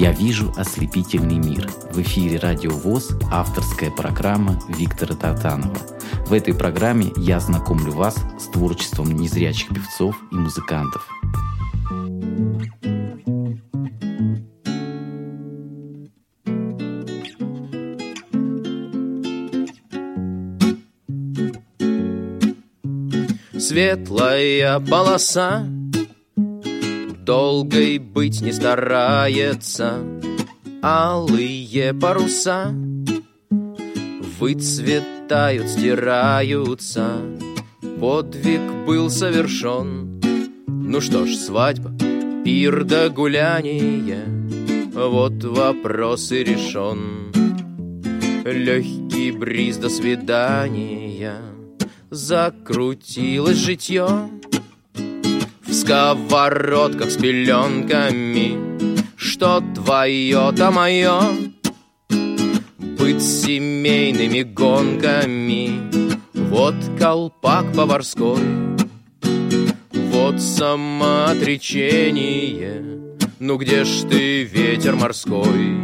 Я вижу ослепительный мир. В эфире Радио ВОЗ авторская программа Виктора Татанова. В этой программе я знакомлю вас с творчеством незрячих певцов и музыкантов. Светлая полоса долгой быть не старается. Алые паруса Выцветают, стираются. Подвиг был совершен. Ну что ж, свадьба, пир да гуляние. Вот вопрос и решен. Легкий бриз до свидания. Закрутилось житье сковородках с пеленками. Что твое, то мое. Быть семейными гонками. Вот колпак поварской. Вот самоотречение. Ну где ж ты, ветер морской?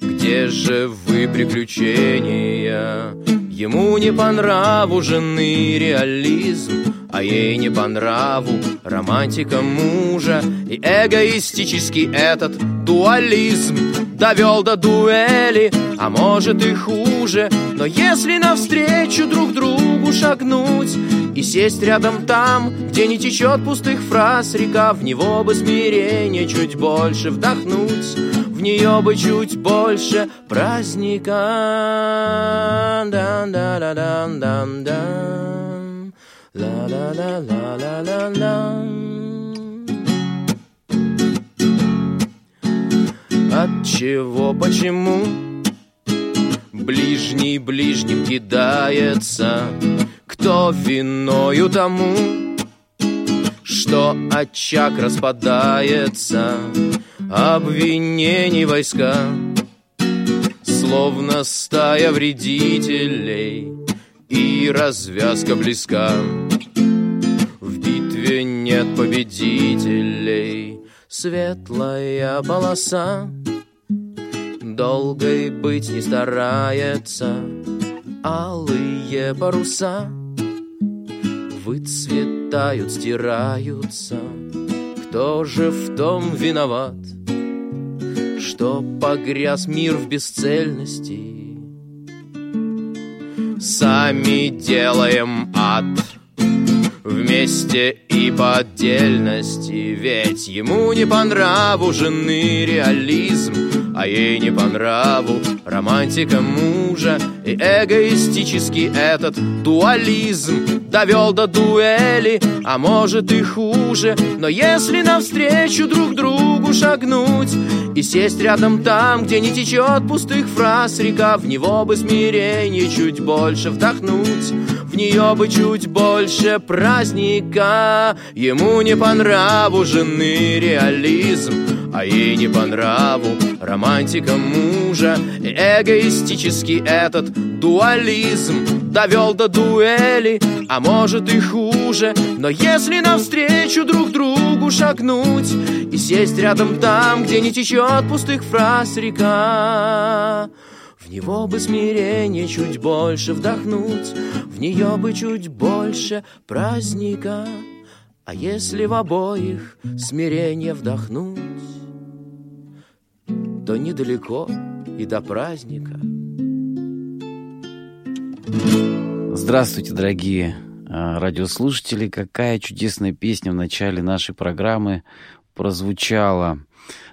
Где же вы, приключения? Ему не по нраву жены реализм а ей не по нраву романтика мужа. И эгоистический этот дуализм Довел до дуэли, а может и хуже Но если навстречу друг другу шагнуть И сесть рядом там, где не течет пустых фраз река В него бы смирение чуть больше вдохнуть В нее бы чуть больше праздника. Да-да-да-да-да-да La la la la la la la. От чего, почему Ближний ближним кидается? Кто виною тому Что очаг распадается? Обвинений войска Словно стая вредителей и развязка близка. В битве нет победителей, светлая полоса долгой быть не старается, алые паруса выцветают, стираются. Кто же в том виноват, что погряз мир в бесцельности? Сами делаем ад Вместе и по отдельности. Ведь ему не по нраву жены реализм А ей не по нраву романтика мужа. И эгоистический этот дуализм Довел до дуэли, а может и хуже. Но если навстречу друг другу шагнуть И сесть рядом там, где не течет пустых фраз река В него бы смирение чуть больше вдохнуть В нее бы чуть больше праздника. Ему не по нраву жены реализм А ей не по нраву романтика мужа. Эгоистический этот дуализм Довел до дуэли, а может и хуже. Но если навстречу друг другу шагнуть И сесть рядом там, где не течет пустых фраз река в него бы смирение чуть больше вдохнуть, В нее бы чуть больше праздника. А если в обоих смирение вдохнуть, То недалеко и до праздника. Здравствуйте, дорогие а, радиослушатели. Какая чудесная песня в начале нашей программы прозвучала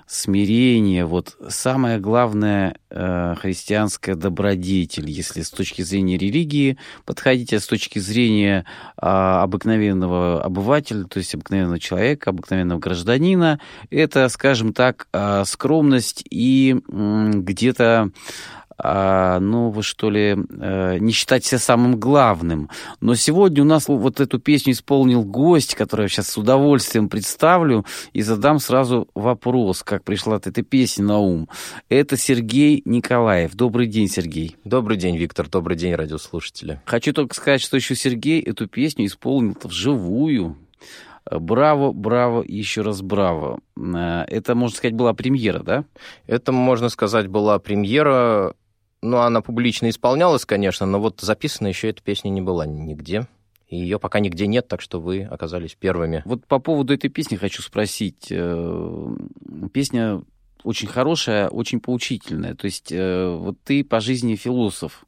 смирение, вот самое главное э, христианская добродетель, если с точки зрения религии подходить, а с точки зрения э, обыкновенного обывателя, то есть обыкновенного человека, обыкновенного гражданина, это, скажем так, э, скромность и э, где-то а, ну, вы что ли, э, не считать себя самым главным. Но сегодня у нас вот эту песню исполнил гость, который я сейчас с удовольствием представлю, и задам сразу вопрос, как пришла от этой песни на ум. Это Сергей Николаев. Добрый день, Сергей. Добрый день, Виктор. Добрый день, радиослушатели. Хочу только сказать, что еще Сергей эту песню исполнил вживую. Браво, браво еще раз браво. Э, это, можно сказать, была премьера, да? Это, можно сказать, была премьера. Ну, она публично исполнялась, конечно, но вот записана еще эта песня не была нигде. И ее пока нигде нет, так что вы оказались первыми. Вот по поводу этой песни хочу спросить. Э, песня очень хорошая, очень поучительная. То есть э, вот ты по жизни философ.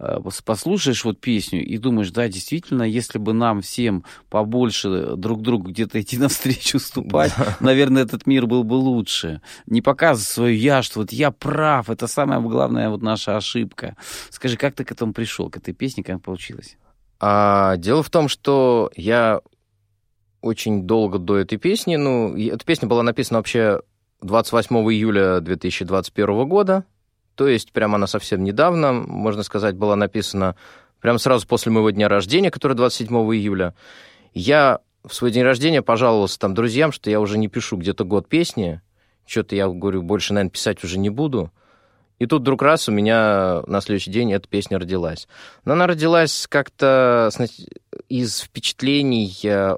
Э, послушаешь вот песню и думаешь, да, действительно, если бы нам всем побольше друг другу где-то идти навстречу, уступать, да. наверное, этот мир был бы лучше. Не показывать свое я, что вот я прав, это самая главная вот наша ошибка. Скажи, как ты к этому пришел, к этой песне, как получилось? А, дело в том, что я очень долго до этой песни, ну, эта песня была написана вообще 28 июля 2021 года, то есть прямо она совсем недавно, можно сказать, была написана прямо сразу после моего дня рождения, который 27 июля. Я в свой день рождения пожаловался там друзьям, что я уже не пишу где-то год песни, что-то я говорю, больше, наверное, писать уже не буду. И тут вдруг раз у меня на следующий день эта песня родилась. Но она родилась как-то из впечатлений э,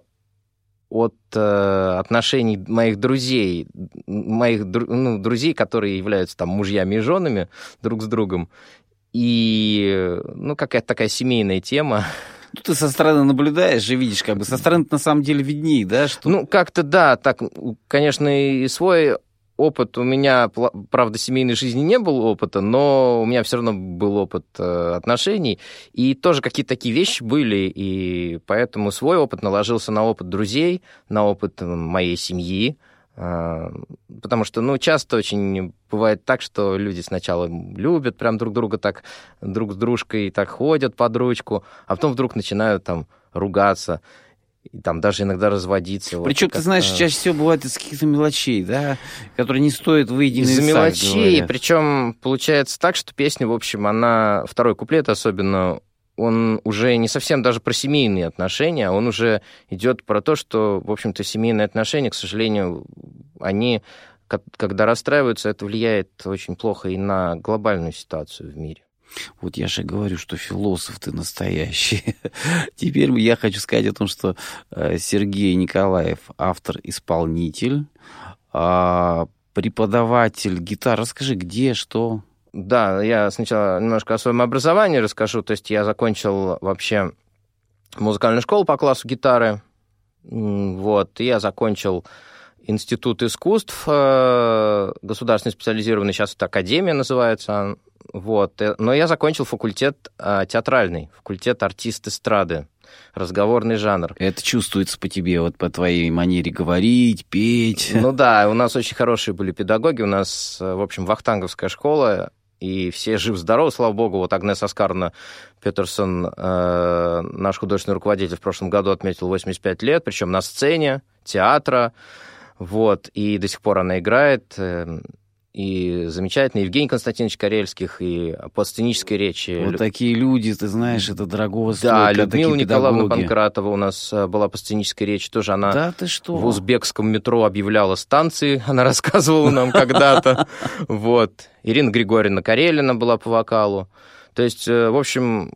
от э, отношений моих друзей, моих ну, друзей, которые являются там мужьями и женами друг с другом. И, ну, какая-то такая семейная тема. Ну, ты со стороны наблюдаешь и видишь, как бы со стороны на самом деле видней, да? Что... Ну, как-то да, так, конечно, и свой опыт. У меня, правда, семейной жизни не был опыта, но у меня все равно был опыт э, отношений, и тоже какие-то такие вещи были, и поэтому свой опыт наложился на опыт друзей, на опыт моей семьи, э, потому что, ну, часто очень бывает так, что люди сначала любят прям друг друга так, друг с дружкой так ходят под ручку, а потом вдруг начинают там ругаться, и там даже иногда разводиться. Причем, вот, ты знаешь, чаще всего бывает из каких-то мелочей, да, которые не стоят выйти Из-за мелочей, причем получается так, что песня, в общем, она, второй куплет особенно, он уже не совсем даже про семейные отношения, а он уже идет про то, что, в общем-то, семейные отношения, к сожалению, они, когда расстраиваются, это влияет очень плохо и на глобальную ситуацию в мире. Вот я же говорю, что философ ты настоящий. Теперь я хочу сказать о том, что э, Сергей Николаев автор-исполнитель, а, преподаватель гитары. Расскажи, где, что? Да, я сначала немножко о своем образовании расскажу. То есть я закончил вообще музыкальную школу по классу гитары. Вот, и я закончил Институт искусств, э, государственный специализированный, сейчас это Академия называется, вот. Э, но я закончил факультет а, театральный, факультет артист эстрады, разговорный жанр. Это чувствуется по тебе, вот по твоей манере говорить, петь. Ну да, у нас очень хорошие были педагоги, у нас, э, в общем, вахтанговская школа, и все жив-здоровы, слава богу. Вот Агнес Аскарна Петерсон, э, наш художественный руководитель, в прошлом году отметил 85 лет, причем на сцене театра, вот, и до сих пор она играет. И замечательный Евгений Константинович Карельских, и по сценической речи. Вот такие люди, ты знаешь, это дорогого стоит. Да, Людмила Николаевна Панкратова у нас э, была по сценической речи, тоже она да, ты что? в узбекском метро объявляла станции, она рассказывала нам когда-то. Вот. Ирина Григорьевна Карелина была по вокалу. То есть, э, в общем,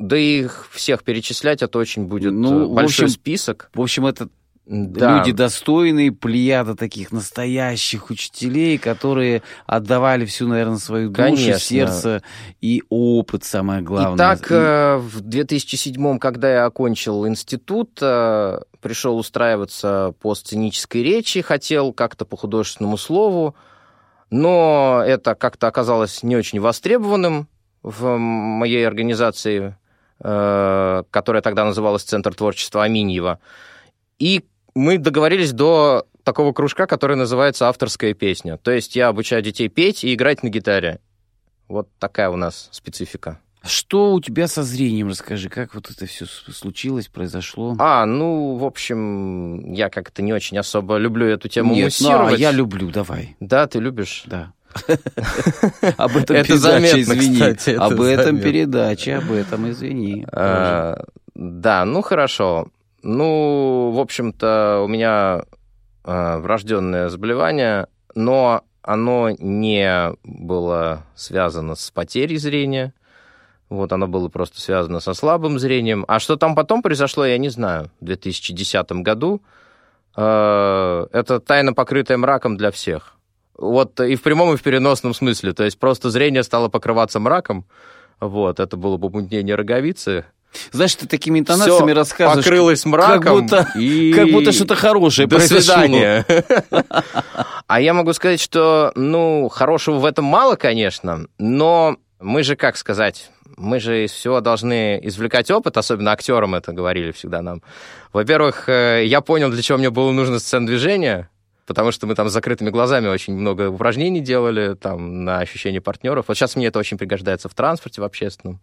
да их всех перечислять, это очень будет ну, э, большой список. В общем, это да. Люди достойные, плеяда таких настоящих учителей, которые отдавали всю, наверное, свою душу, Конечно. сердце и опыт, самое главное. Итак, и... Э, в 2007 когда я окончил институт, э, пришел устраиваться по сценической речи, хотел как-то по художественному слову, но это как-то оказалось не очень востребованным в моей организации, э, которая тогда называлась Центр творчества Аминьева. И мы договорились до такого кружка, который называется «Авторская песня». То есть я обучаю детей петь и играть на гитаре. Вот такая у нас специфика. Что у тебя со зрением, расскажи, как вот это все случилось, произошло? А, ну, в общем, я как-то не очень особо люблю эту тему Нет, муссировать. Ну, а я люблю, давай. Да, ты любишь? Да. Об этом передача, извини. Об этом передача, об этом извини. А, да, ну хорошо. Ну, в общем-то, у меня э, врожденное заболевание, но оно не было связано с потерей зрения. Вот оно было просто связано со слабым зрением. А что там потом произошло, я не знаю. В 2010 году э, это тайна, покрытая мраком для всех. Вот и в прямом, и в переносном смысле. То есть просто зрение стало покрываться мраком. Вот, это было помутнение роговицы. Знаешь, ты такими интонациями Всё рассказываешь. покрылось мраком. Как будто, и... как будто что-то хорошее До произошло. свидания. А я могу сказать, что, ну, хорошего в этом мало, конечно, но мы же, как сказать, мы же из всего должны извлекать опыт, особенно актерам это говорили всегда нам. Во-первых, э, я понял, для чего мне было нужно сцен движения, потому что мы там с закрытыми глазами очень много упражнений делали там на ощущение партнеров. Вот сейчас мне это очень пригождается в транспорте, в общественном.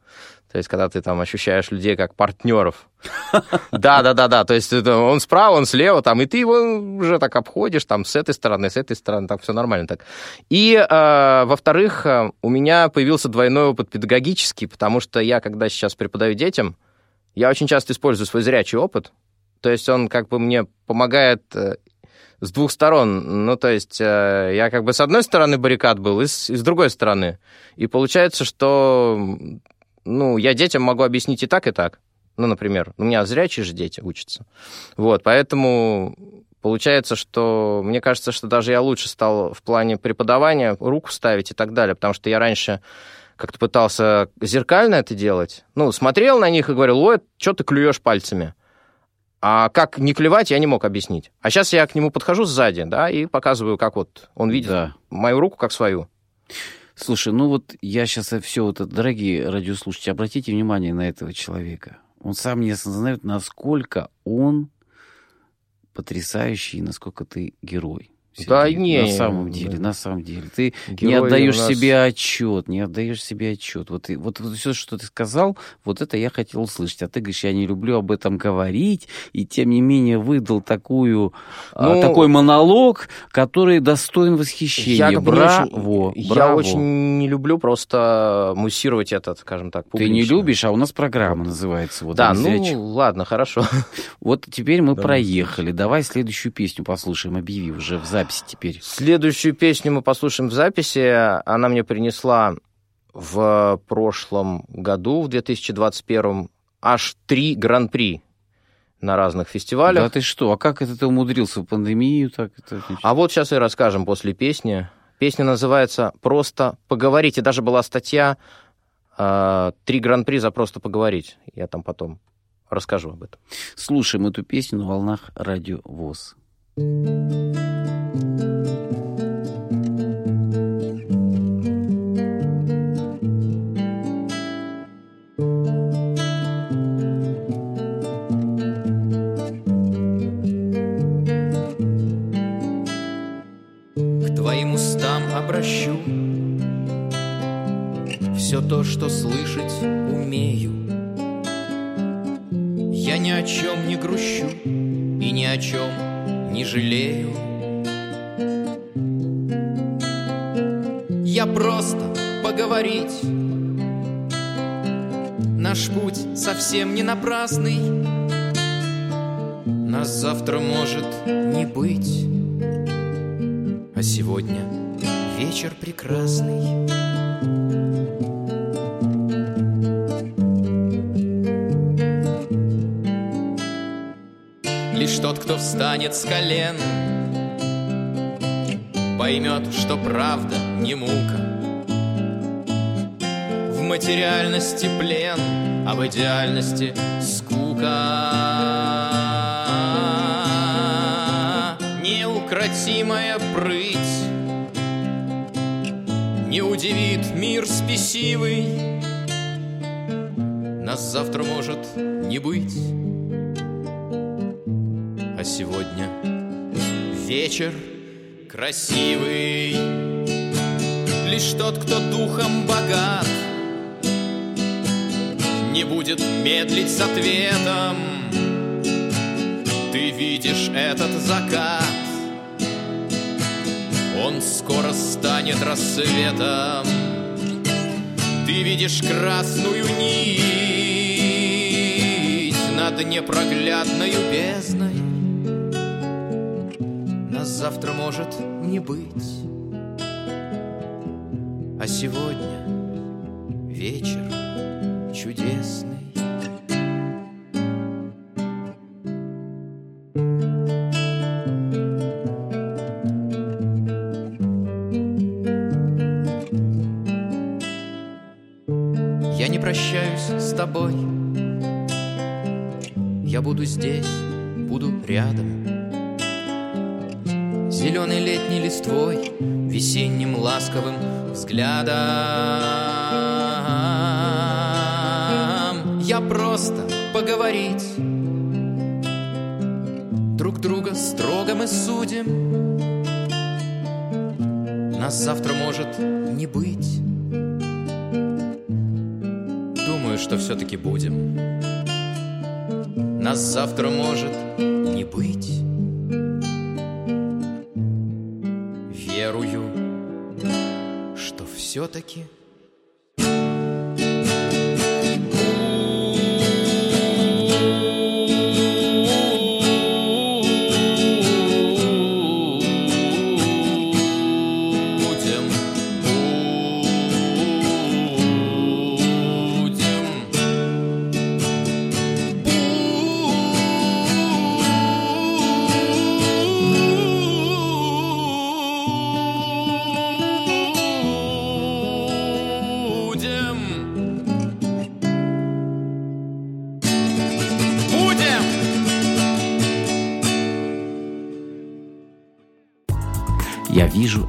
То есть, когда ты там ощущаешь людей как партнеров. Да, да, да, да. То есть он справа, он слева, там, и ты его уже так обходишь, там, с этой стороны, с этой стороны, так все нормально так. И, э, во-вторых, э, у меня появился двойной опыт педагогический, потому что я, когда сейчас преподаю детям, я очень часто использую свой зрячий опыт. То есть он как бы мне помогает э, с двух сторон. Ну, то есть э, я как бы с одной стороны баррикад был, и с, и с другой стороны. И получается, что ну, я детям могу объяснить и так, и так. Ну, например, у меня зрячие же дети учатся. Вот, поэтому получается, что мне кажется, что даже я лучше стал в плане преподавания руку ставить и так далее, потому что я раньше как-то пытался зеркально это делать. Ну, смотрел на них и говорил, ой, что ты клюешь пальцами? А как не клевать, я не мог объяснить. А сейчас я к нему подхожу сзади, да, и показываю, как вот он видит Да. мою руку как свою. Слушай, ну вот я сейчас все вот дорогие радиослушатели, обратите внимание на этого человека. Он сам не осознает, насколько он потрясающий, насколько ты герой. Да Сергей. не, На самом да. деле, на самом деле. Ты не Герои отдаешь у нас- себе отчет, не отдаешь себе отчет. Вот, и- вот, все, что ты сказал, вот это я хотел услышать. А ты говоришь, я не люблю об этом говорить, и тем не менее выдал такую, а, Ну, такой монолог, который достоин восхищения. Я, бы не браво, очень, я браво. очень не люблю просто муссировать этот, скажем так, Ты не публично. любишь, а у нас программа называется. Вот да, «Они ну зрячих». ладно, хорошо. Вот теперь мы Да, проехали. Давай следующую песню послушаем. Объяви уже в записи теперь. Следующую песню мы послушаем в записи. Она мне принесла в прошлом году, в 2021, аж три гран-при на разных Да фестивалях. ты что? А как это ты умудрился в пандемию? Так это... А вот сейчас и расскажем после песни. Песня называется «Просто поговорить». И даже была статья э, «Три гран-при за просто поговорить». Я там потом расскажу об этом. Слушаем эту песню на волнах радио ВОЗ. К то, что слышать умею. Я ни о чем не грущу И ни о чем не жалею. Я просто поговорить. Наш путь совсем не напрасный. Нас завтра может не быть. А сегодня вечер прекрасный. Встанет с колен, Поймет, что правда не мука. В материальности плен, а в идеальности скука. Неукротимая прыть Не удивит мир спесивый Нас завтра может не быть сегодня. Вечер красивый. Лишь тот, кто духом богат. Не будет медлить с ответом. Ты видишь этот закат. Он скоро станет рассветом. Ты видишь красную нить Над непроглядною бездной завтра может не быть. А сегодня вечер чудесный. Я не прощаюсь с тобой. Я буду здесь, буду рядом. Зеленой летней листвой, весенним ласковым взглядом. Я просто поговорить. Друг друга строго мы судим. Нас завтра может не быть. Думаю, что все-таки будем. Нас завтра может не быть все-таки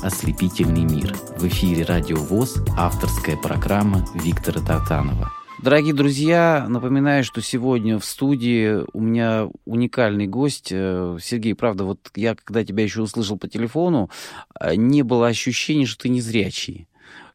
ослепительный мир. В эфире Радио ВОЗ, авторская программа Виктора Тартанова. Дорогие друзья, напоминаю, что сегодня в студии у меня уникальный гость. Э, Сергей, правда, вот я, когда тебя еще услышал по телефону, э, не было ощущения, что ты незрячий.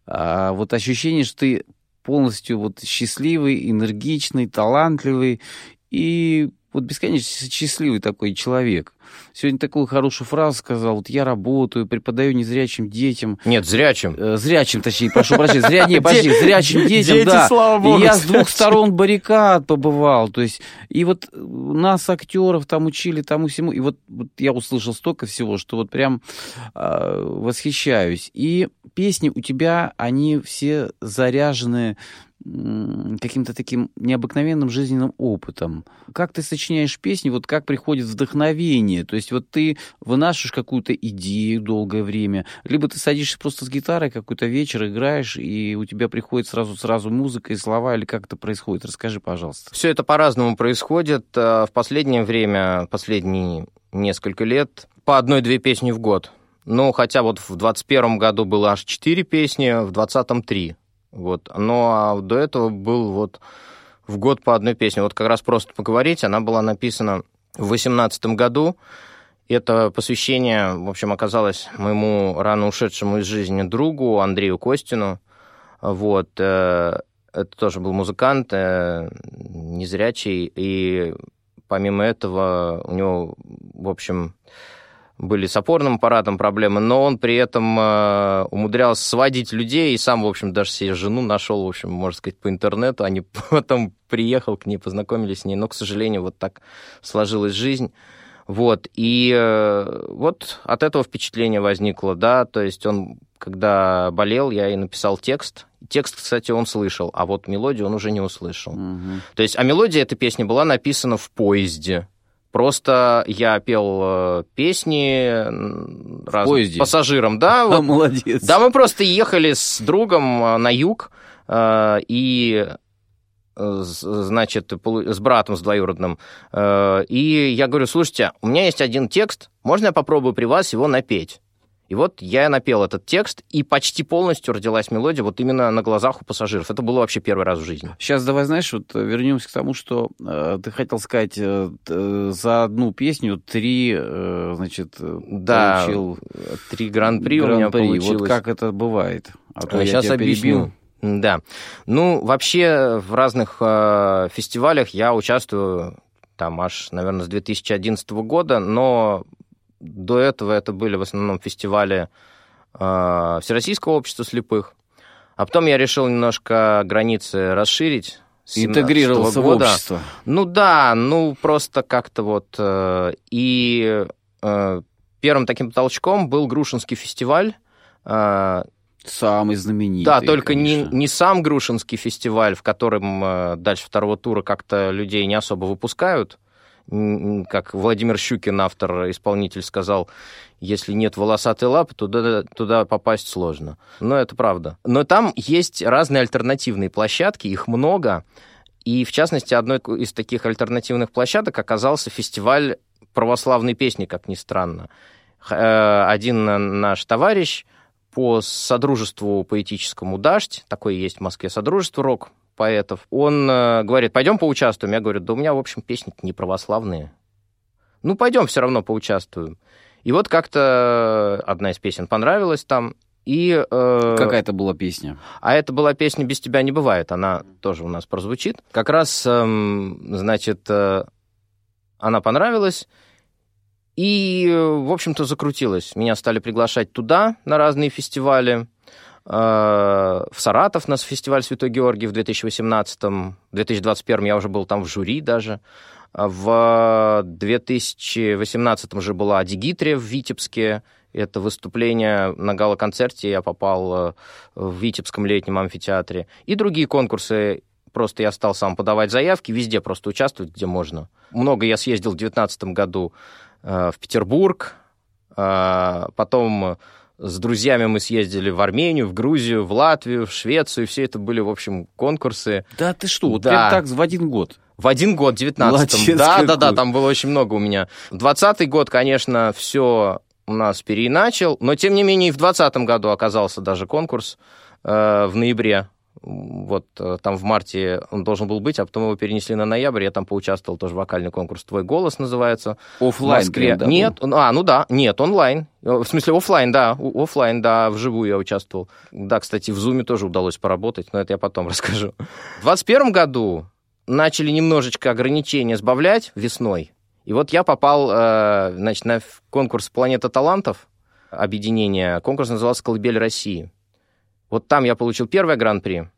А вот ощущение, что ты полностью вот счастливый, энергичный, талантливый и вот бесконечно счастливый такой человек. Сегодня такую хорошую фразу сказал. Вот я работаю, преподаю незрячим детям. Нет, зрячим. Э, зрячим, точнее, прошу прощения, зря, не, почти, зрячим детям, Дети, да. слава богу, и я с двух сторон баррикад побывал, то есть, и вот нас, актеров, там учили тому всему, и вот, вот я услышал столько всего, что вот прям э, восхищаюсь. И песни у тебя, они все заряжены каким-то таким необыкновенным жизненным опытом. Как ты сочиняешь песни, вот как приходит вдохновение? То есть вот ты вынашиваешь какую-то идею долгое время, либо ты садишься просто с гитарой какой-то вечер, играешь, и у тебя приходит сразу сразу музыка и слова, или как это происходит? Расскажи, пожалуйста. Все это по-разному происходит. Э, В последнее время, последние несколько лет, по одной-две песни в год. Ну, хотя вот в 21 году было аж четыре песни, в 20-м три. Вот. Но а до этого был вот в год по одной песне. Вот как раз просто поговорить, она была написана в 18 году. Это посвящение, в общем, оказалось моему рано ушедшему из жизни другу Андрею Костину. Вот. э, Это тоже был музыкант, э, незрячий, и помимо этого у него, в общем, были с опорным аппаратом проблемы, но он при этом э, умудрялся сводить людей и сам, в общем, даже себе жену нашел, в общем, можно сказать, по интернету. Они потом приехал к ней, познакомились с ней, но, к сожалению, вот так сложилась жизнь. Вот, и э, вот от этого впечатление возникло, да, то есть он, когда болел, я и написал текст. Текст, кстати, он слышал, а вот мелодию он уже не услышал. Мгм. То есть, а мелодия этой песни была написана в поезде. Просто я пел э, песни поезде? пассажирам, да, А, вот. молодец. Да, мы просто ехали с другом э, на юг, э, и, значит, с братом, с двоюродным. Э, И я говорю, слушайте, у меня есть один текст, можно я попробую при вас его напеть? И вот я напел этот текст, и почти полностью родилась мелодия вот именно на глазах у пассажиров. Это было вообще первый раз в жизни. Сейчас давай, знаешь, вот э, вернемся к тому, что э, ты хотел сказать, э, э, за одну песню три, э, значит, Да, получил Три гран-при у меня получилось. Вот как это бывает? А то я Сейчас тебя перебил. Да. Ну, вообще в разных э, фестивалях я участвую там аж, наверное, с 2011 года, но до этого это были в основном фестивали э, Всероссийского общества слепых. А потом я решил немножко границы расширить. с 17 Интегрировался в года. общество. Ну да, ну просто как-то вот. э, И э, первым таким толчком был Грушинский фестиваль. э, Самый знаменитый. да, только не, конечно. не сам Грушинский фестиваль, в котором э, дальше второго тура как-то людей не особо выпускают. как Владимир Щукин, автор, исполнитель, сказал, если нет волосатой лапы, туда, туда попасть сложно. Но это правда. Но там есть разные альтернативные площадки, их много. И, в частности, одной из таких альтернативных площадок оказался фестиваль православной песни, как ни странно. Э, один наш товарищ по содружеству поэтическому «Дождь», такое есть в Москве содружество рок поэтов, он э, говорит, пойдем поучаствуем. Я говорю, да у меня, в общем, песни не православные. Ну, пойдем все равно поучаствуем. И вот как-то одна из песен понравилась там, и... Э, Какая это была песня? А это была песня «Без тебя не бывает», она тоже у нас прозвучит. Как раз, э, значит, э, она понравилась, и, в общем-то, закрутилась. Меня стали приглашать туда, на разные фестивали. Э, в Саратов на фестиваль Святой Георгий в 2018 в 2021 я уже был там в жюри даже. В 2018 же была Адигитрия в Витебске. Это выступление на гала-концерте я попал э, в Витебском летнем амфитеатре. И другие конкурсы. Просто я стал сам подавать заявки, везде просто участвовать, где можно. Много я съездил в 2019 году э, в Петербург, э, потом с друзьями мы съездили в Армению, в Грузию, в Латвию, в Швецию. Все это были, в общем, конкурсы. Да ты что, вот да. прям так в один год? В один год, 19 Да, да, да, там было очень много у меня. В 20 год, конечно, все у нас переиначил, но, тем не менее, и в 20 году оказался даже конкурс э, в ноябре вот э, там в марте он должен был быть, а потом его перенесли на ноябрь. Я там поучаствовал тоже вокальный конкурс «Твой голос» называется. Оффлайн? В Москве. Да, нет, а, ну да, нет, онлайн. В смысле, офлайн, да, офлайн, да, вживую я участвовал. Да, кстати, в Зуме тоже удалось поработать, но это я потом расскажу. В 2021 году начали немножечко ограничения сбавлять весной. И вот я попал, э, значит, на конкурс «Планета талантов», объединение. Конкурс назывался «Колыбель России». Вот там я получил первое гран-при.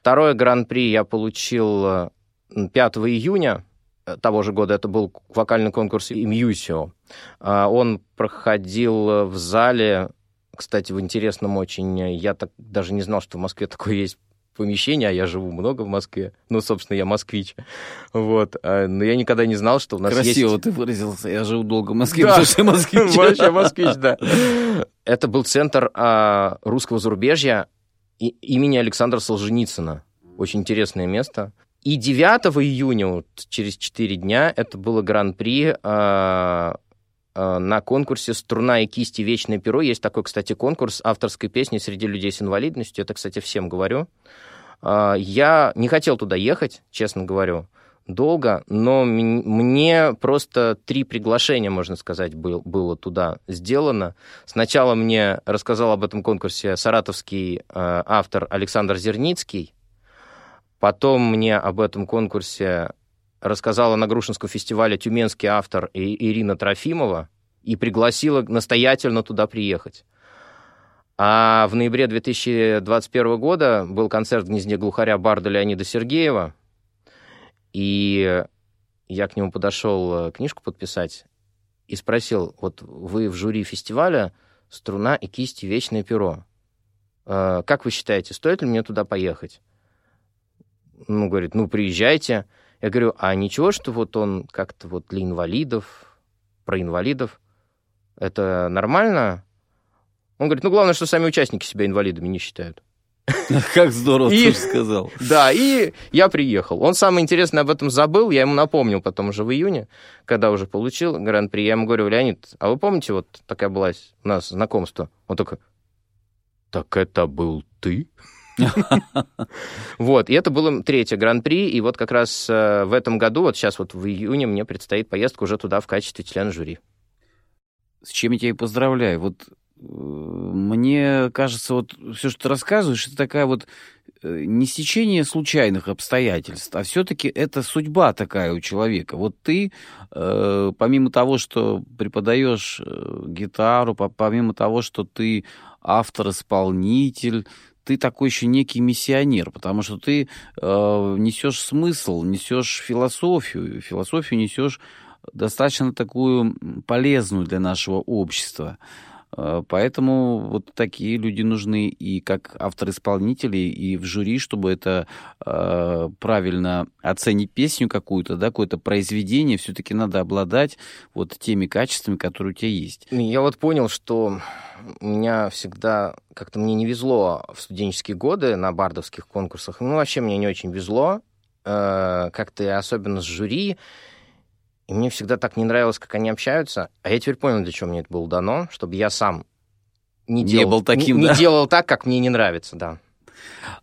Второе гран-при я получил 5 июня э, того же года. Это был вокальный конкурс «Имьюсио». А, он проходил в зале, кстати, в интересном очень. Я так даже не знал, что в Москве такое есть помещение, а я живу много в Москве. Ну, собственно, я москвич. Вот. А, но я никогда не знал, что у нас Красиво есть... ты выразился. Я живу долго в Москве, да. потому москвич. Вообще москвич, да. Это был центр а, русского зарубежья имени Александра Солженицына. Очень интересное место. И 9 июня, вот через 4 дня, это было гран-при а, на конкурсе «Струна и кисти. Вечное перо». Есть такой, кстати, конкурс авторской песни среди людей с инвалидностью. Это, кстати, всем говорю. А, я не хотел туда ехать, честно говорю долго, но мне просто три приглашения, можно сказать, был, было туда сделано. Сначала мне рассказал об этом конкурсе саратовский э, автор Александр Зерницкий, потом мне об этом конкурсе рассказала на Грушинском фестивале тюменский автор Ирина Трофимова и пригласила настоятельно туда приехать. А в ноябре 2021 года был концерт в гнезде глухаря Барда Леонида Сергеева – и я к нему подошел э, книжку подписать и спросил, вот вы в жюри фестиваля «Струна и кисти. Вечное перо». Э, как вы считаете, стоит ли мне туда поехать? Ну, говорит, ну, приезжайте. Я говорю, а ничего, что вот он как-то вот для инвалидов, про инвалидов, это нормально? Он говорит, ну, главное, что сами участники себя инвалидами не считают. Как здорово и, ты сказал. Да, и я приехал. Он самое интересное об этом забыл, я ему напомнил потом уже в июне, когда уже получил гран-при. Я ему говорю, Леонид, а вы помните, вот такая была у нас знакомство? Он такой, так это был ты? Вот, и это было третье гран-при, и вот как раз э, в этом году, вот сейчас вот в июне мне предстоит поездка уже туда в качестве члена жюри. С чем я тебя поздравляю. Вот мне кажется, вот все, что ты рассказываешь, это такая вот э, не стечение случайных обстоятельств, а все-таки это судьба такая у человека. Вот ты, э, помимо того, что преподаешь э, гитару, помимо того, что ты автор-исполнитель, ты такой еще некий миссионер, потому что ты э, несешь смысл, несешь философию, философию несешь достаточно такую полезную для нашего общества. Э, поэтому вот такие люди нужны и как автор-исполнители, и в жюри, чтобы это э, правильно оценить песню какую-то, да, какое-то произведение, все-таки надо обладать вот теми качествами, которые у тебя есть. Я вот понял, что у меня всегда как-то мне не везло в студенческие годы на бардовских конкурсах. Ну, вообще мне не очень везло. Э, как-то особенно с жюри. И мне всегда так не нравилось, как они общаются. А я теперь понял, для чего мне это было дано, чтобы я сам не, делал, был таким, не, да? не делал так, как мне не нравится, да.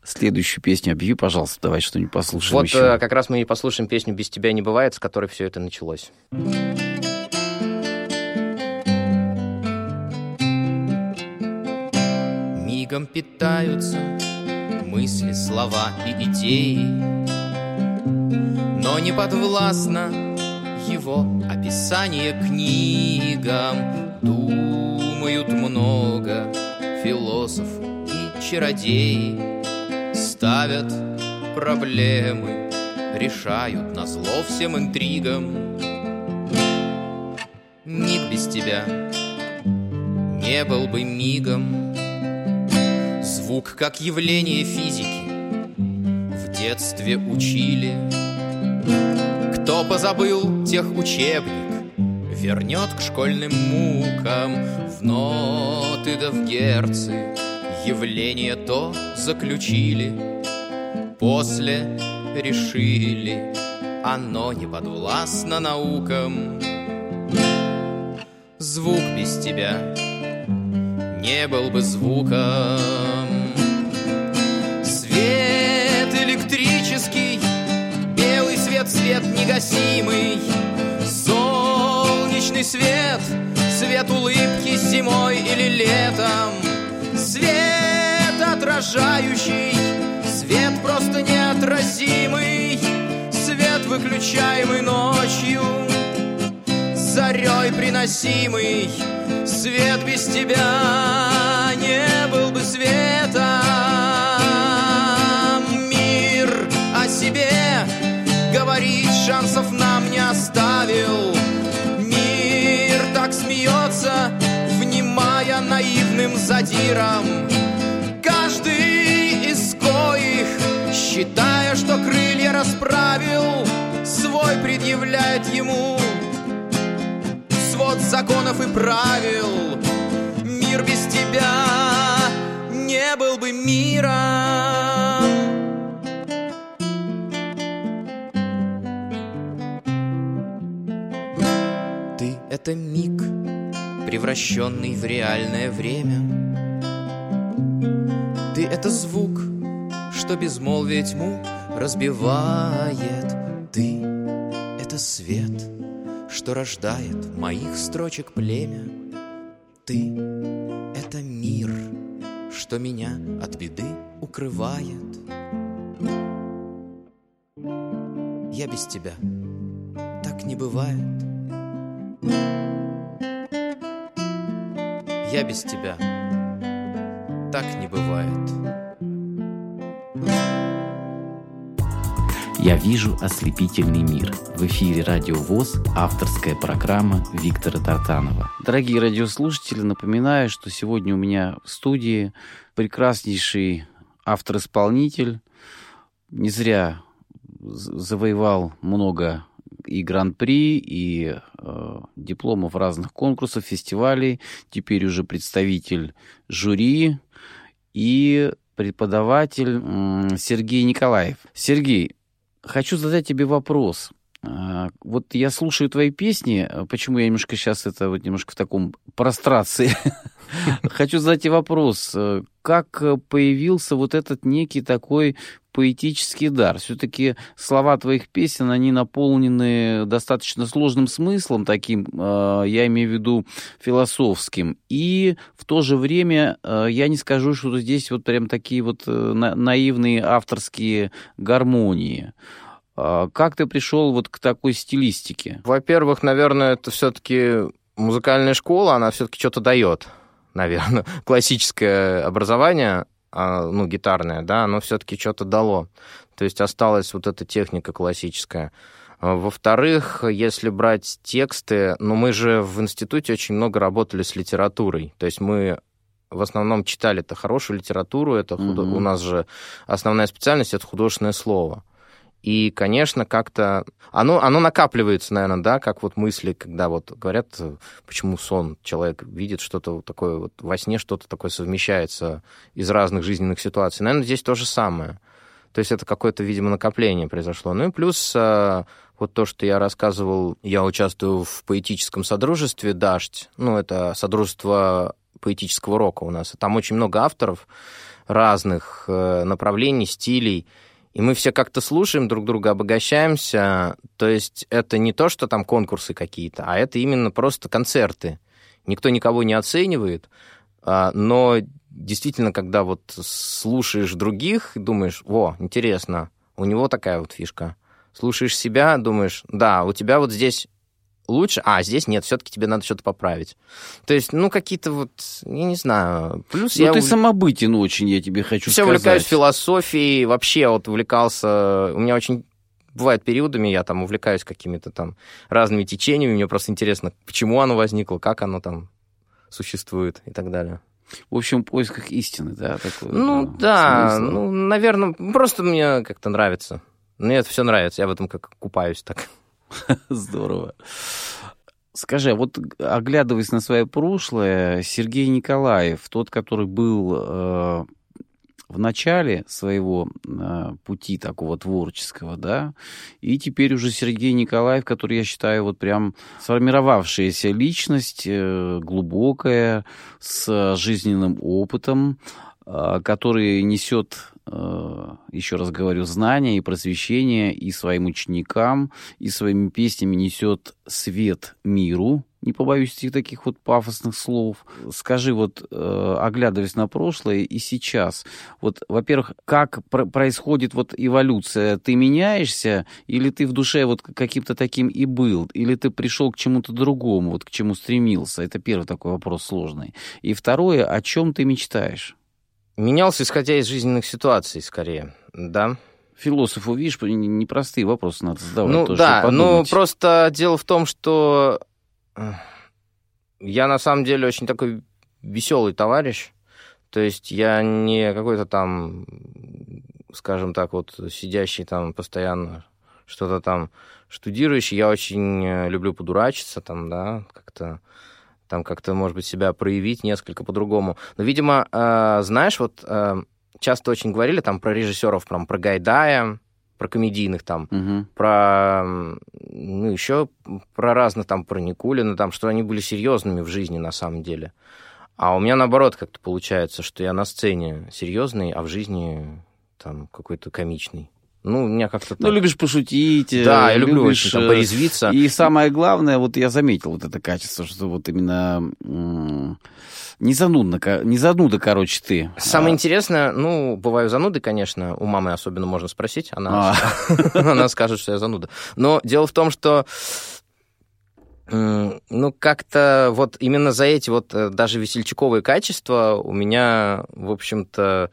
Следующую песню объяви, пожалуйста, давай что-нибудь послушаем Вот еще. Э, как раз мы и послушаем песню «Без тебя не бывает», с которой все это началось. Мигом питаются мысли, слова и идеи, но не подвластно его описание книгам. Думают много философ и чародеи, ставят проблемы, решают на зло всем интригам. Миг без тебя не был бы мигом. Звук как явление физики в детстве учили. Кто позабыл тех учебник, вернет к школьным мукам в ноты да в герцы. Явление то заключили, после решили, оно не подвластно наукам. Звук без тебя не был бы звуком. Свет свет, негасимый, солнечный свет, свет улыбки зимой или летом, свет отражающий, свет просто неотразимый, свет выключаемый ночью зарей приносимый Свет без тебя не был бы светом говорит, шансов нам не оставил Мир так смеется, внимая наивным задиром Каждый из коих, считая, что крылья расправил Свой предъявляет ему свод законов и правил. Мир без тебя не был бы миром. Это миг, превращенный в реальное время. Ты — это звук, что безмолвие тьму разбивает. Ты — это свет — что рождает моих строчек племя. Ты — это мир, что меня от беды укрывает. Я без тебя так не бывает. Я без тебя так не бывает. Я вижу ослепительный мир. В эфире Радио ВОЗ, авторская программа Виктора Тартанова. Дорогие радиослушатели, напоминаю, что сегодня у меня в студии прекраснейший автор-исполнитель. Не зря завоевал много и гран-при, и э, дипломов разных конкурсов, фестивалей. Теперь уже представитель жюри и преподаватель э, Сергей Николаев. Сергей, хочу задать тебе вопрос. А, вот я слушаю твои песни, а почему я немножко сейчас это вот немножко в таком прострации. Хочу задать тебе вопрос. Как появился вот этот некий такой поэтический дар? Все-таки слова твоих песен, они наполнены достаточно сложным смыслом таким, а, я имею в виду философским. И в то же время я не скажу, что здесь вот прям такие вот э, наивные авторские гармонии. Как ты пришел вот к такой стилистике? Во-первых, наверное, это все-таки музыкальная школа, она все-таки что-то дает, наверное. Классическое образование, ну, гитарное, да, оно все-таки что-то дало. То есть осталась вот эта техника классическая. А, во-вторых, если брать тексты, ну мы же в институте очень много работали с литературой. То есть мы в основном читали это хорошую литературу, это худо... mm-hmm. у нас же основная специальность это художественное слово. И, конечно, как-то оно, оно накапливается, наверное, да, как вот мысли, когда вот говорят, почему сон, человек видит что-то такое, вот во сне что-то такое совмещается из разных жизненных ситуаций. Наверное, здесь то же самое. То есть это какое-то, видимо, накопление произошло. Ну и плюс а, вот то, что я рассказывал, я участвую в поэтическом содружестве «Дождь». Ну, это содружество поэтического рока у нас. Там очень много авторов разных э, направлений, стилей. И мы все как-то слушаем друг друга, обогащаемся. То есть это не то, что там конкурсы какие-то, а это именно просто концерты. Никто никого не оценивает, а, но действительно, когда вот слушаешь других, думаешь, во, интересно, у него такая вот фишка. Слушаешь себя, думаешь, да, у тебя вот здесь лучше, а здесь нет, все-таки тебе надо что-то поправить. То есть, ну, какие-то вот, я не знаю, плюс ну, я... ты самобытен очень, я тебе хочу все сказать. увлекаюсь философией, вообще вот увлекался, у меня очень бывает периодами, я там увлекаюсь какими-то там разными течениями, мне просто интересно, почему оно возникло, как оно там существует и так далее. В общем, в поисках истины, да? Такой, ну, да, смысл. ну, наверное, просто мне как-то нравится. Мне это все нравится, я в этом как купаюсь так. Здорово. Скажи, а вот оглядываясь на свое прошлое, Сергей Николаев, тот, который был э, в начале своего э, пути такого творческого, да, и теперь уже Сергей Николаев, который, я считаю, вот прям сформировавшаяся личность, э, глубокая, с жизненным опытом, э, который несет еще раз говорю, знания и просвещение и своим ученикам, и своими песнями несет свет миру, не побоюсь этих таких вот пафосных слов. Скажи, вот, э, оглядываясь на прошлое и сейчас, вот, во-первых, как пр- происходит вот эволюция? Ты меняешься, или ты в душе вот каким-то таким и был, или ты пришел к чему-то другому, вот к чему стремился? Это первый такой вопрос сложный. И второе, о чем ты мечтаешь? Менялся, исходя из жизненных ситуаций, скорее, да. Философу, видишь, непростые вопросы надо задавать. Ну тоже, да, ну просто дело в том, что э, я на самом деле очень такой веселый товарищ. То есть я не какой-то там, скажем так, вот сидящий там постоянно что-то там штудирующий. Я очень э, люблю подурачиться там, да, как-то там как-то, может быть, себя проявить несколько по-другому. Но, видимо, э, знаешь, вот э, часто очень говорили там про режиссеров, прям про Гайдая, про комедийных там, угу. про, ну, еще про разных там, про Никулина, там, что они были серьезными в жизни на самом деле. А у меня наоборот как-то получается, что я на сцене серьезный, а в жизни там какой-то комичный. Ну, у меня как-то... Ну, любишь пошутить. Да, я люблю очень там, порезвиться. И самое главное, вот я заметил вот это качество, что вот именно не занудно, не зануда, короче, ты. Самое а... интересное, ну, бываю зануды, конечно, у мамы особенно можно спросить, она, а. она скажет, что я зануда. Но дело в том, что ну, как-то вот именно за эти вот э, даже весельчаковые качества у меня, в общем-то,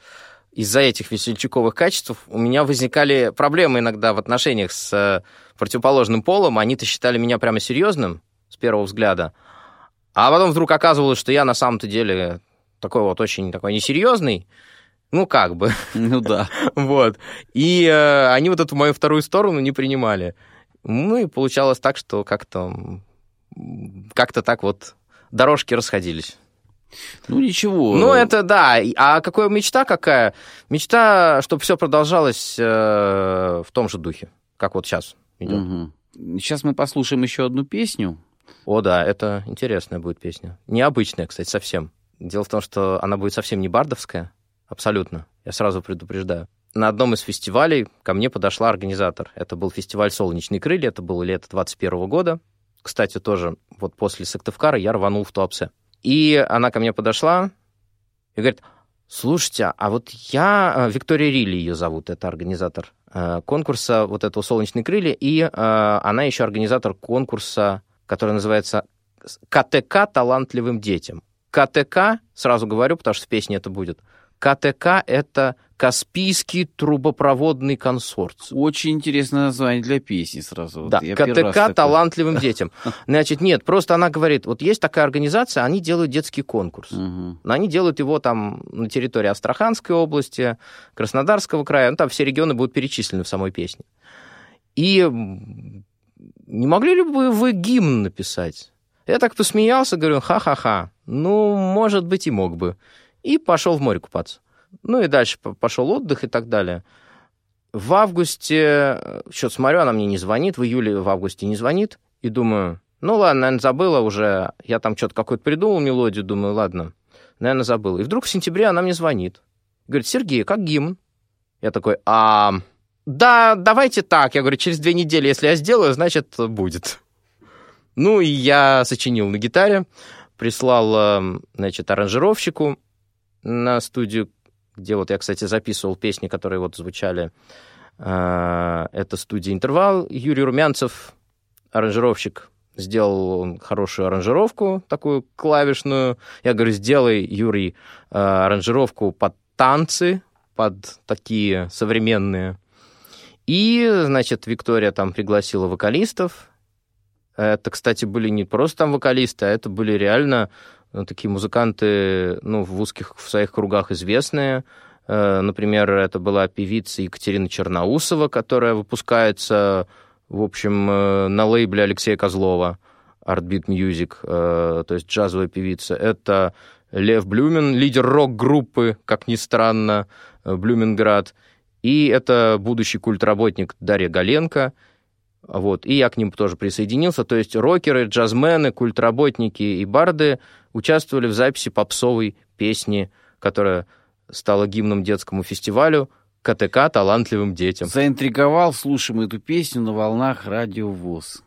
из-за этих весельчаковых качеств у меня возникали проблемы иногда в отношениях с э, противоположным полом. Они-то считали меня прямо серьезным с первого взгляда. А потом вдруг оказывалось, что я на самом-то деле такой вот очень такой несерьезный. Ну, как бы. Ну да. вот. И э, они вот эту мою вторую сторону не принимали. Ну, и получалось так, что как-то как-то так вот дорожки расходились. Ну, ничего. Ну, это да. А какая мечта какая? Мечта, чтобы все продолжалось э, в том же духе, как вот сейчас идет. Угу. Сейчас мы послушаем еще одну песню. О, да, это интересная будет песня. Необычная, кстати, совсем. Дело в том, что она будет совсем не бардовская. Абсолютно. Я сразу предупреждаю. На одном из фестивалей ко мне подошла организатор. Это был фестиваль «Солнечные крылья», это было лето 21 года. Кстати, тоже вот после Сыктывкара я рванул в Туапсе. И она ко мне подошла и говорит, слушайте, а вот я... Э, Виктория Рилли ее зовут, это организатор э, конкурса вот этого «Солнечные крылья», и э, она еще организатор конкурса, который называется «КТК талантливым детям». КТК, сразу говорю, потому что в песне это будет, КТК — это Каспийский трубопроводный консорциум. Очень интересное название для песни сразу. Вот Да, раз КТК талантливым детям. Значит, нет, просто она говорит, вот есть такая организация, они делают детский конкурс. Но они делают его там на территории Астраханской области, Краснодарского края, ну там все регионы будут перечислены в самой песне. И не могли ли бы вы гимн написать? Я так посмеялся, говорю, ха-ха-ха, ну, может быть, и мог бы. И пошел в море купаться. Ну и дальше пошел отдых и так далее. В августе, что смотрю, она мне не звонит, в июле, в августе не звонит, и думаю, ну ладно, наверное, забыла уже, я там что-то какую-то придумал мелодию, думаю, ладно, наверное, забыл. И вдруг в сентябре она мне звонит. Говорит, Сергей, как гимн? Я такой, а, да, давайте так. Я говорю, через две недели, если я сделаю, значит, будет. Ну, и я сочинил на гитаре, прислал, э, значит, аранжировщику на студию, где вот я, кстати, записывал песни, которые вот звучали. Э, Это студия «Интервал». Юрий Румянцев, аранжировщик, сделал хорошую аранжировку, такую клавишную. Я говорю, сделай, Юрий, э, аранжировку под танцы, под такие современные. И, значит, Виктория там пригласила вокалистов. Это, кстати, были не просто там вокалисты, а это были реально такие музыканты, ну, в узких в своих кругах известные. Э, Например, это была певица Екатерина Черноусова, которая выпускается, в общем, э, на лейбле Алексея Козлова, Artbeat Music, э, то есть джазовая певица. Это Лев Блюмин, лидер рок-группы, как ни странно, Блюминград. И это будущий культработник Дарья Галенко. Вот. И я к ним тоже присоединился. То есть рокеры, джазмены, культработники и барды участвовали в записи попсовой песни, которая стала гимном детскому фестивалю КТК «Талантливым детям». Заинтриговал, слушаем эту песню на волнах радио ВОЗ.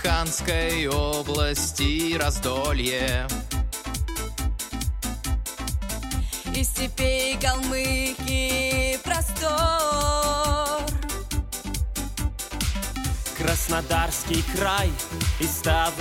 Астраханской области раздолье Из степей Калмыкии простор Краснодарский край и Ставрополье.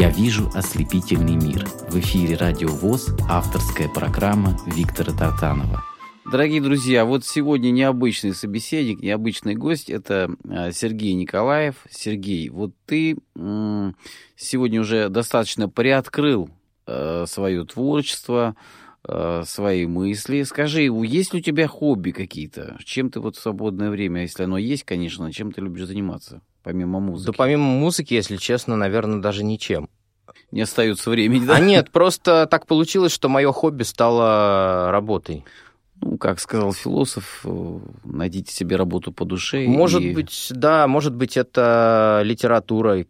«Я вижу ослепительный мир». В эфире «Радио ВОЗ» авторская программа Виктора Тартанова. Дорогие друзья, вот сегодня необычный собеседник, необычный гость – это э, Сергей Николаев. Сергей, вот ты сегодня уже достаточно приоткрыл э, свое творчество, э, свои мысли. Скажи, есть ли у тебя хобби какие-то? Чем ты вот в свободное время, если оно есть, конечно, чем ты любишь заниматься, помимо музыки? Да помимо музыки, если честно, наверное, даже ничем. Не остается времени, да? А нет, просто так получилось, что мое хобби стало работой. Ну, как сказал философ, э, найдите себе работу по душе. Может и- быть, да, может быть, это литература,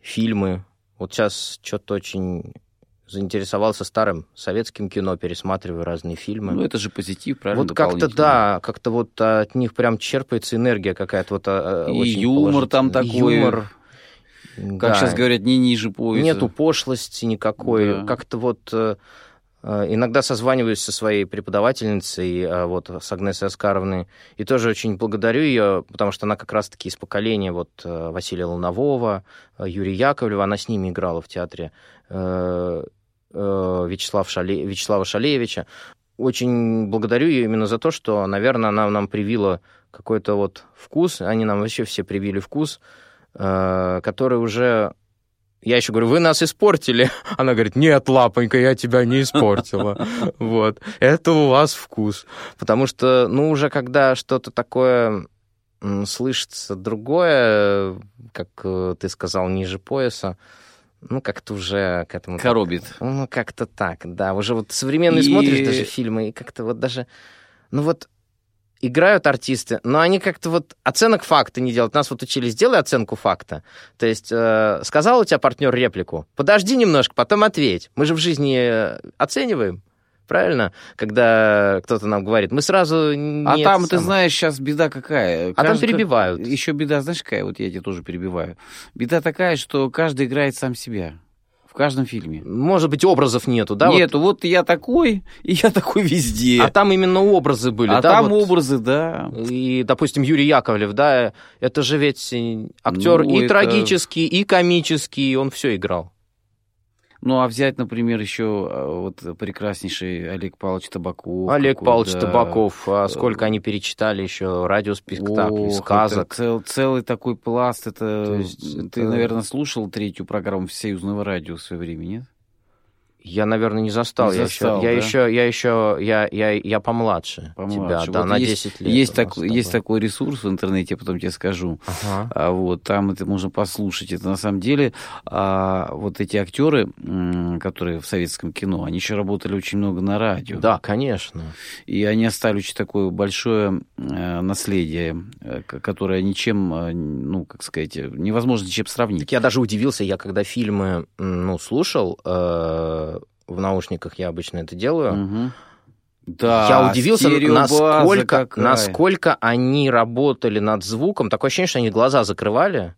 фильмы. Вот сейчас что-то очень заинтересовался старым советским кино, пересматриваю разные фильмы. Ну, это же позитив, правильно? вот как-то да, как-то вот от них прям черпается энергия какая-то вот а, а, И очень юмор там такой, Юмор, Как да. сейчас говорят, не ниже пояса. Нету пошлости никакой. Да. Как-то вот э, э, иногда созваниваюсь со своей преподавательницей, э, вот с Агнесой Оскаровной, и тоже очень благодарю ее, потому что она как раз-таки из поколения вот Василия Лунового, Юрия Яковлева, она с ними играла в театре, э, э, Вячеслав Шале... Вячеслава Шалевича. Очень благодарю ее именно за то, что, наверное, она нам привила какой-то вот вкус, они нам вообще все привили вкус, э, который уже я еще говорю, вы нас испортили. Она говорит, нет, лапонька, я тебя не испортила. Вот. Это у вас вкус. Потому что, ну, уже когда что-то такое слышится другое, как ты сказал, ниже пояса, ну, как-то уже к этому... так- Коробит. ну, как-то так, да. Уже вот современные И- смотришь даже фильмы, и как-то вот даже... Ну вот играют артисты, но они как-то вот оценок факта не делают. Нас вот учили, сделай оценку факта. То есть э, сказал у тебя партнер реплику, подожди немножко, потом ответь. Мы же в жизни э, оцениваем, правильно? Когда кто-то нам говорит, мы сразу А там, ты самое. знаешь, сейчас беда какая. А там перебивают. Еще беда, знаешь, какая? Вот я тебя тоже перебиваю. Беда такая, что каждый играет сам себя. В каждом фильме. Может быть, образов нету, да? вот? Нету, вот я такой, и я такой везде. А там именно образы были, А да? там вот? образы, да. И, допустим, Юрий Яковлев, да, это же ведь актер Ну, и это- трагический, и комический, он все играл. Ну, а взять, например, еще а, вот прекраснейший Олег Павлович Табаков. Олег какой, Павлович да. Табаков, а сколько они перечитали еще радиоспектаклей, Ох, сказок. цел- целый такой пласт. Это, Ты, это- наверное, слушал третью программу Всесоюзного радио в свое время, нет? Я, наверное, не застал. Не я застал, еще, я да? еще, я еще, я, я, я помладше, Помладше. тебя, да, Вот на есть- 10 лет. Есть, так- есть такой ресурс в интернете, я потом тебе скажу. Ага. А вот там это можно послушать. Это на самом деле а, вот эти актеры, которые в советском кино, они еще работали очень много на радио. Да, конечно. И они оставили очень такое большое э, наследие, э, которое ничем, э, ну, как сказать, э, невозможно ничем сравнить. Так я даже удивился, я когда фильмы, ну, слушал, э, в наушниках я обычно это делаю, Мгм. Да, я удивился, насколько, какая. насколько они работали над звуком. Такое ощущение, что они глаза закрывали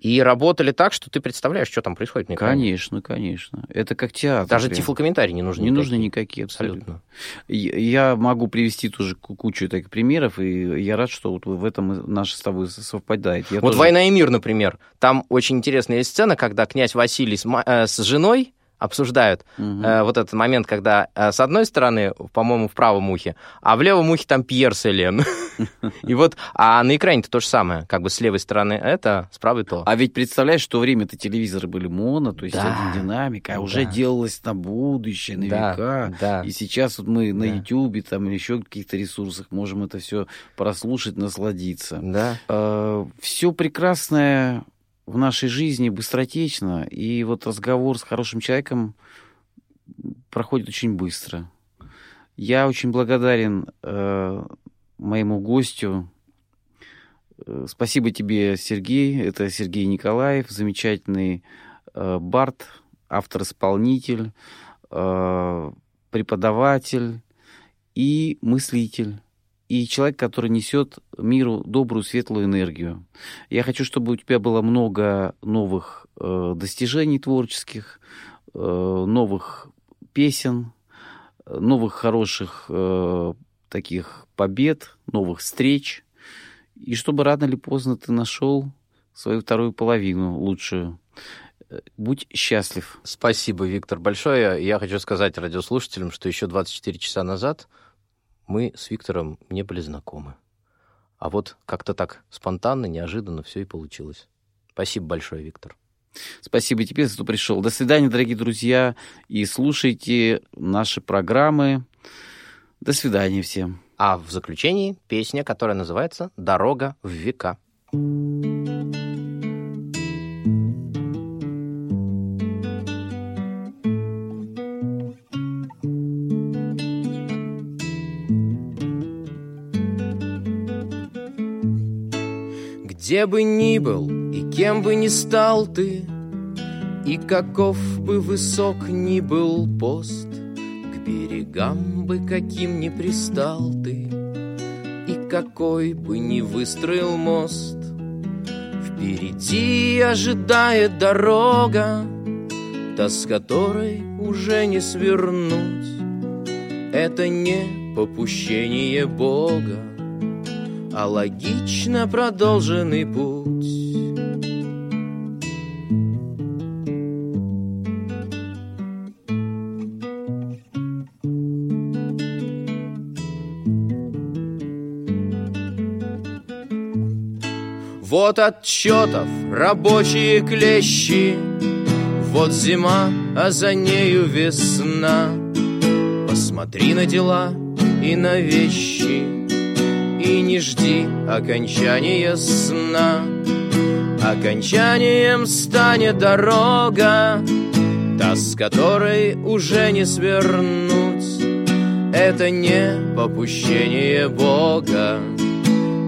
и работали так, что ты представляешь, что там происходит экране. Конечно, конечно. Это как театр. Даже прям. тифлокомментарии не нужны. Не нужны никакие. никакие, абсолютно. Абсолютно. Я могу привести тоже ку- кучу таких примеров, и я рад, что вот в этом наше с тобой совпадает. Я Вот тоже- «Война и мир», например. Там очень интересная есть сцена, когда князь Василий с, э, с женой обсуждают Мгм. э, вот этот момент, когда э, с одной стороны, по-моему, в правом ухе, а в левом ухе там Пьер с Элен. И вот, а на экране-то то же самое. Как бы с левой стороны это, с правой то. А ведь представляешь, что время-то телевизоры были моно, то есть один динамик, а уже делалось на будущее, на века. И сейчас вот мы на. Ютубе там или еще каких-то ресурсах можем это все прослушать, насладиться. Да. все прекрасное в нашей жизни быстротечно, и вот разговор с хорошим человеком проходит очень быстро. Я очень благодарен э, моему гостю. Э, Спасибо тебе, Сергей. Это Сергей Николаев, замечательный э, бард, автор-исполнитель, э, преподаватель и мыслитель и человек, который несет миру добрую, светлую энергию. Я хочу, чтобы у тебя было много новых э, достижений творческих, э, новых песен, новых хороших э, таких побед, новых встреч, и чтобы рано или поздно ты нашел свою вторую половину лучшую. Э, Будь счастлив. Спасибо, Виктор, большое. Я хочу сказать радиослушателям, что еще 24 часа назад мы с Виктором не были знакомы. А вот как-то так спонтанно, неожиданно все и получилось. Спасибо большое, Виктор. Спасибо тебе, что пришел. До свидания, дорогие друзья. И слушайте наши программы. До свидания всем. А в заключении песня, которая называется «Дорога в века». Где бы ни был и кем бы ни стал ты, И каков бы высок ни был пост, К берегам бы каким ни пристал ты, И какой бы ни выстроил мост, Впереди ожидает дорога, Та, с которой уже не свернуть. Это не попущение Бога, а логично продолженный путь. Вот отчетов рабочие клещи, Вот зима, а за нею весна. Посмотри на дела и на вещи, И не жди окончания сна. Окончанием станет дорога, Та, с которой уже не свернуть. Это не попущение Бога,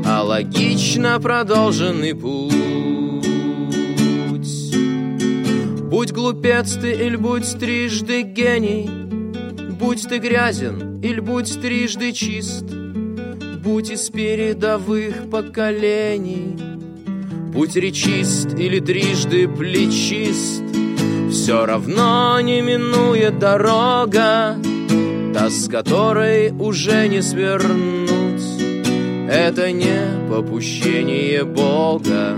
а логично продолженный путь. Будь глупец ты, или будь трижды гений, Будь ты грязен, или будь трижды чист, Будь из передовых поколений, Будь речист или трижды плечист, Все равно не минует дорога, Та, с которой уже не свернуть. Это не попущение Бога,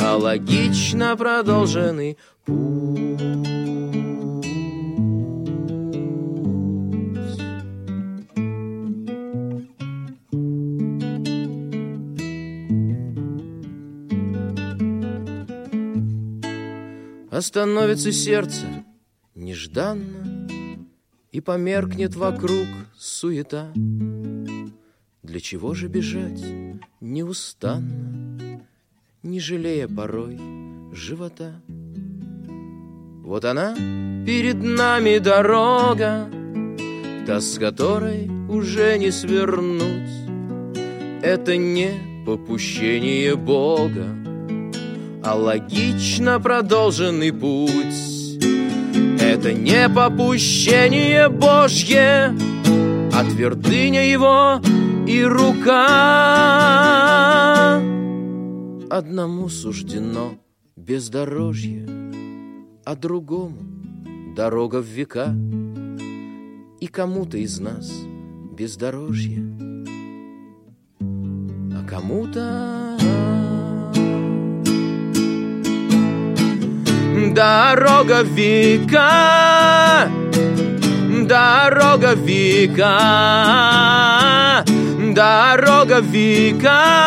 а логично продолженный путь. Остановится сердце нежданно И померкнет вокруг суета. Для чего же бежать неустанно, Не жалея порой живота? Вот она перед нами дорога, Та, с которой уже не свернуть. Это не попущение Бога, А логично продолженный путь. Это не попущение Божье, А твердыня его и рука. Одному суждено бездорожье, а другому дорога в века. И кому-то из нас бездорожье, а кому-то дорога века, дорога века, дорога века.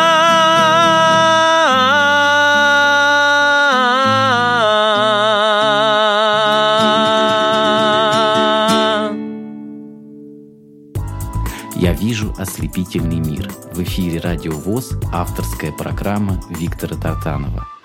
Я вижу ослепительный мир. В эфире Радио ВОЗ авторская программа Виктора Тартанова.